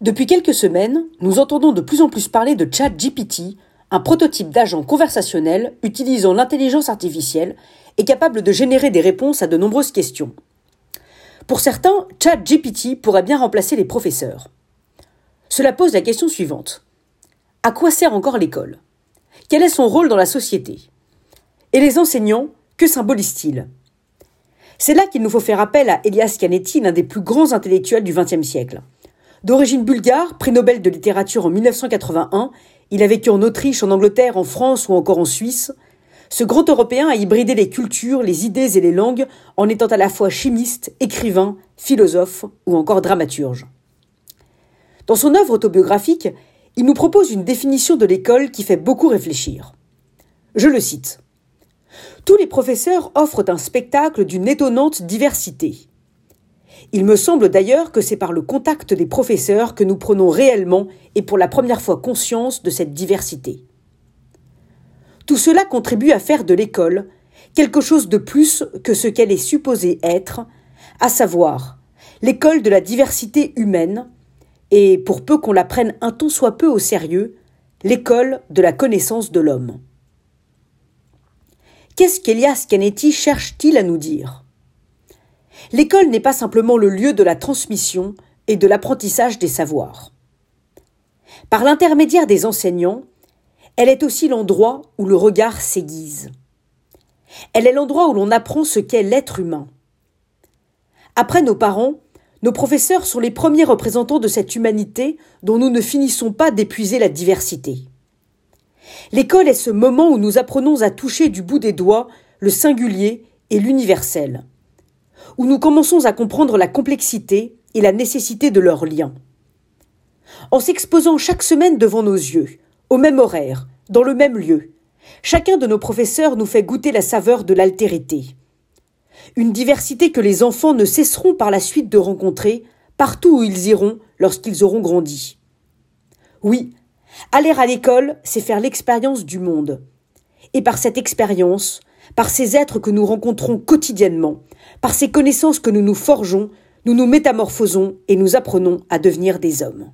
Depuis quelques semaines, nous entendons de plus en plus parler de ChatGPT, un prototype d'agent conversationnel utilisant l'intelligence artificielle et capable de générer des réponses à de nombreuses questions. Pour certains, ChatGPT pourrait bien remplacer les professeurs. Cela pose la question suivante. À quoi sert encore l'école? Quel est son rôle dans la société? Et les enseignants, que symbolisent-ils? C'est là qu'il nous faut faire appel à Elias Canetti, l'un des plus grands intellectuels du XXe siècle. D'origine bulgare, prix Nobel de littérature en 1981, il a vécu en Autriche, en Angleterre, en France ou encore en Suisse. Ce grand Européen a hybridé les cultures, les idées et les langues en étant à la fois chimiste, écrivain, philosophe ou encore dramaturge. Dans son œuvre autobiographique, il nous propose une définition de l'école qui fait beaucoup réfléchir. Je le cite. Tous les professeurs offrent un spectacle d'une étonnante diversité. Il me semble d'ailleurs que c'est par le contact des professeurs que nous prenons réellement et pour la première fois conscience de cette diversité. Tout cela contribue à faire de l'école quelque chose de plus que ce qu'elle est supposée être, à savoir l'école de la diversité humaine, et pour peu qu'on la prenne un ton soit peu au sérieux, l'école de la connaissance de l'homme. Qu'est-ce qu'Elias Canetti cherche-t-il à nous dire? L'école n'est pas simplement le lieu de la transmission et de l'apprentissage des savoirs. Par l'intermédiaire des enseignants, elle est aussi l'endroit où le regard s'aiguise. Elle est l'endroit où l'on apprend ce qu'est l'être humain. Après nos parents, nos professeurs sont les premiers représentants de cette humanité dont nous ne finissons pas d'épuiser la diversité. L'école est ce moment où nous apprenons à toucher du bout des doigts le singulier et l'universel où nous commençons à comprendre la complexité et la nécessité de leurs liens. En s'exposant chaque semaine devant nos yeux, au même horaire, dans le même lieu, chacun de nos professeurs nous fait goûter la saveur de l'altérité. Une diversité que les enfants ne cesseront par la suite de rencontrer partout où ils iront lorsqu'ils auront grandi. Oui, aller à l'école, c'est faire l'expérience du monde. Et par cette expérience, par ces êtres que nous rencontrons quotidiennement, par ces connaissances que nous nous forgeons, nous nous métamorphosons et nous apprenons à devenir des hommes.